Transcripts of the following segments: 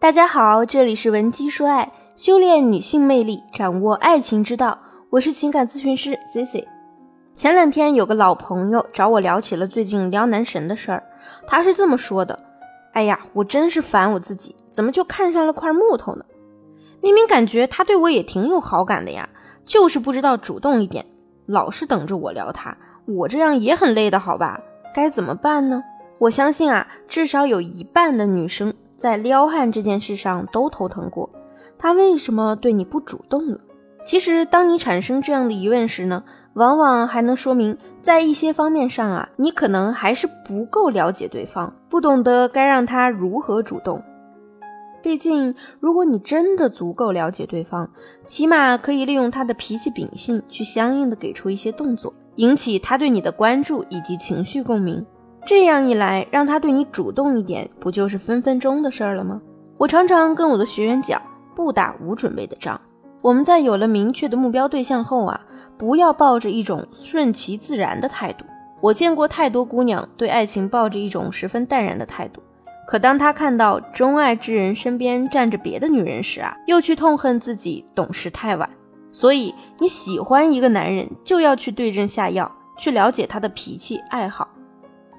大家好，这里是文姬说爱，修炼女性魅力，掌握爱情之道。我是情感咨询师 c c。前两天有个老朋友找我聊起了最近撩男神的事儿，他是这么说的：“哎呀，我真是烦我自己，怎么就看上了块木头呢？明明感觉他对我也挺有好感的呀，就是不知道主动一点，老是等着我撩他，我这样也很累的，好吧？该怎么办呢？我相信啊，至少有一半的女生。”在撩汉这件事上都头疼过，他为什么对你不主动了？其实，当你产生这样的疑问时呢，往往还能说明在一些方面上啊，你可能还是不够了解对方，不懂得该让他如何主动。毕竟，如果你真的足够了解对方，起码可以利用他的脾气秉性去相应的给出一些动作，引起他对你的关注以及情绪共鸣。这样一来，让他对你主动一点，不就是分分钟的事儿了吗？我常常跟我的学员讲，不打无准备的仗。我们在有了明确的目标对象后啊，不要抱着一种顺其自然的态度。我见过太多姑娘对爱情抱着一种十分淡然的态度，可当她看到钟爱之人身边站着别的女人时啊，又去痛恨自己懂事太晚。所以，你喜欢一个男人，就要去对症下药，去了解他的脾气爱好。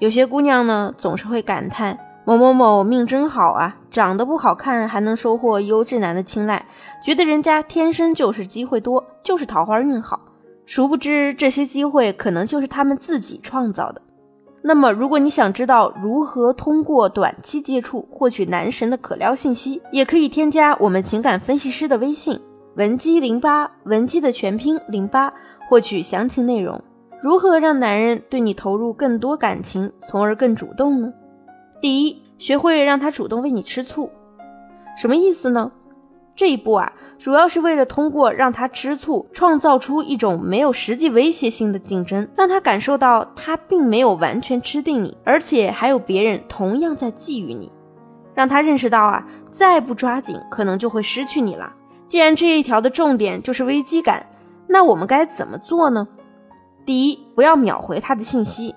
有些姑娘呢，总是会感叹某某某命真好啊，长得不好看还能收获优质男的青睐，觉得人家天生就是机会多，就是桃花运好。殊不知这些机会可能就是他们自己创造的。那么，如果你想知道如何通过短期接触获取男神的可撩信息，也可以添加我们情感分析师的微信文姬零八，文姬的全拼零八，获取详情内容。如何让男人对你投入更多感情，从而更主动呢？第一，学会让他主动为你吃醋。什么意思呢？这一步啊，主要是为了通过让他吃醋，创造出一种没有实际威胁性的竞争，让他感受到他并没有完全吃定你，而且还有别人同样在觊觎你，让他认识到啊，再不抓紧，可能就会失去你了。既然这一条的重点就是危机感，那我们该怎么做呢？第一，不要秒回他的信息；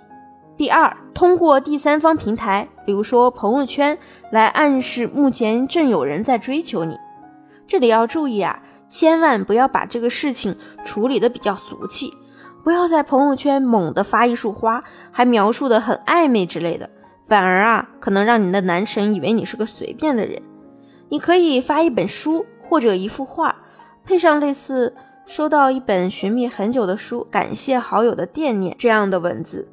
第二，通过第三方平台，比如说朋友圈，来暗示目前正有人在追求你。这里要注意啊，千万不要把这个事情处理的比较俗气，不要在朋友圈猛地发一束花，还描述的很暧昧之类的，反而啊，可能让你的男神以为你是个随便的人。你可以发一本书或者一幅画，配上类似。收到一本寻觅很久的书，感谢好友的惦念这样的文字，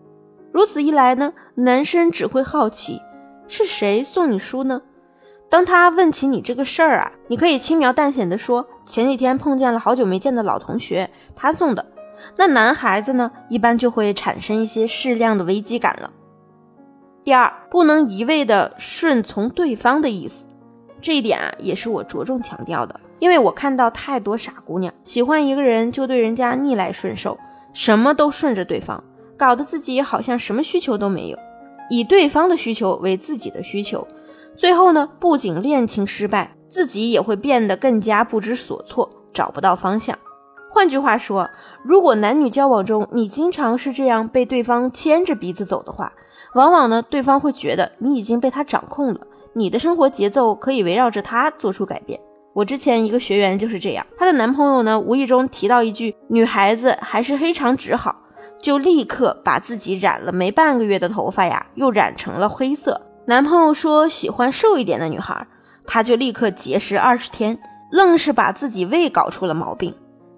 如此一来呢，男生只会好奇是谁送你书呢？当他问起你这个事儿啊，你可以轻描淡写的说前几天碰见了好久没见的老同学，他送的。那男孩子呢，一般就会产生一些适量的危机感了。第二，不能一味的顺从对方的意思，这一点啊，也是我着重强调的。因为我看到太多傻姑娘喜欢一个人就对人家逆来顺受，什么都顺着对方，搞得自己好像什么需求都没有，以对方的需求为自己的需求，最后呢，不仅恋情失败，自己也会变得更加不知所措，找不到方向。换句话说，如果男女交往中你经常是这样被对方牵着鼻子走的话，往往呢，对方会觉得你已经被他掌控了，你的生活节奏可以围绕着他做出改变。我之前一个学员就是这样，她的男朋友呢无意中提到一句“女孩子还是黑长直好”，就立刻把自己染了没半个月的头发呀，又染成了黑色。男朋友说喜欢瘦一点的女孩，她就立刻节食二十天，愣是把自己胃搞出了毛病。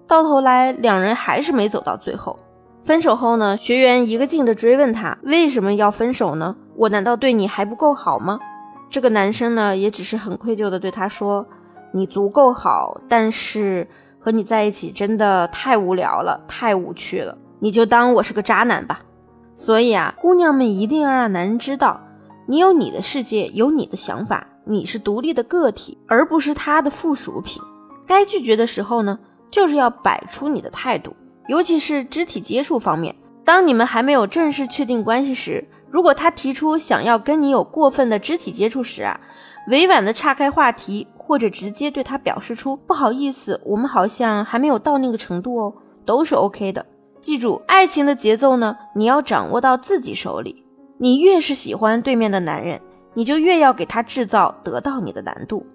到头来两人还是没走到最后。分手后呢，学员一个劲的追问他为什么要分手呢？我难道对你还不够好吗？这个男生呢也只是很愧疚的对他说。你足够好，但是和你在一起真的太无聊了，太无趣了。你就当我是个渣男吧。所以啊，姑娘们一定要让男人知道，你有你的世界，有你的想法，你是独立的个体，而不是他的附属品。该拒绝的时候呢，就是要摆出你的态度，尤其是肢体接触方面。当你们还没有正式确定关系时，如果他提出想要跟你有过分的肢体接触时啊，委婉的岔开话题。或者直接对他表示出不好意思，我们好像还没有到那个程度哦，都是 OK 的。记住，爱情的节奏呢，你要掌握到自己手里。你越是喜欢对面的男人，你就越要给他制造得到你的难度。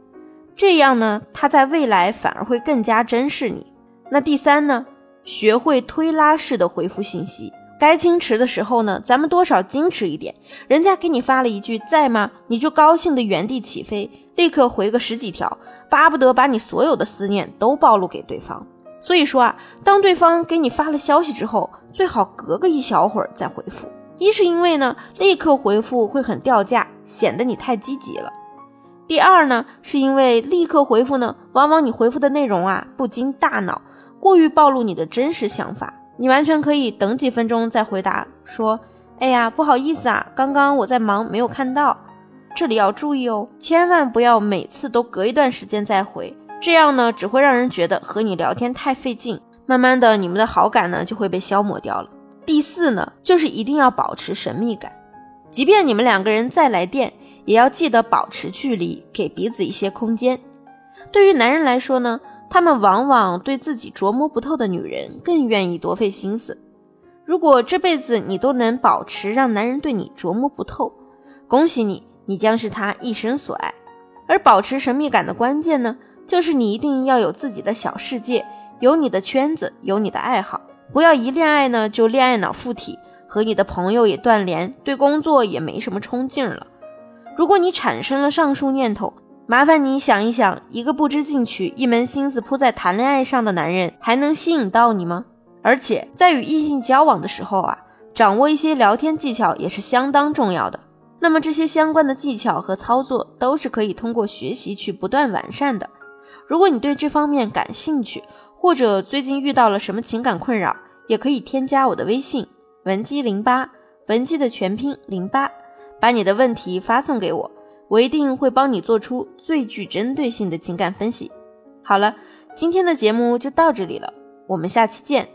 这样呢，他在未来反而会更加珍视你。那第三呢，学会推拉式的回复信息。该矜持的时候呢，咱们多少矜持一点。人家给你发了一句在吗，你就高兴的原地起飞，立刻回个十几条，巴不得把你所有的思念都暴露给对方。所以说啊，当对方给你发了消息之后，最好隔个一小会儿再回复。一是因为呢，立刻回复会很掉价，显得你太积极了；第二呢，是因为立刻回复呢，往往你回复的内容啊不经大脑，过于暴露你的真实想法。你完全可以等几分钟再回答，说：“哎呀，不好意思啊，刚刚我在忙，没有看到。”这里要注意哦，千万不要每次都隔一段时间再回，这样呢只会让人觉得和你聊天太费劲，慢慢的你们的好感呢就会被消磨掉了。第四呢，就是一定要保持神秘感，即便你们两个人再来电，也要记得保持距离，给彼此一些空间。对于男人来说呢。他们往往对自己琢磨不透的女人更愿意多费心思。如果这辈子你都能保持让男人对你琢磨不透，恭喜你，你将是他一生所爱。而保持神秘感的关键呢，就是你一定要有自己的小世界，有你的圈子，有你的爱好，不要一恋爱呢就恋爱脑附体，和你的朋友也断联，对工作也没什么冲劲了。如果你产生了上述念头，麻烦你想一想，一个不知进取、一门心思扑在谈恋爱上的男人，还能吸引到你吗？而且在与异性交往的时候啊，掌握一些聊天技巧也是相当重要的。那么这些相关的技巧和操作，都是可以通过学习去不断完善的。如果你对这方面感兴趣，或者最近遇到了什么情感困扰，也可以添加我的微信文姬零八，文姬的全拼零八，把你的问题发送给我。我一定会帮你做出最具针对性的情感分析。好了，今天的节目就到这里了，我们下期见。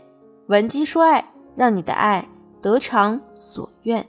闻鸡说爱，让你的爱得偿所愿。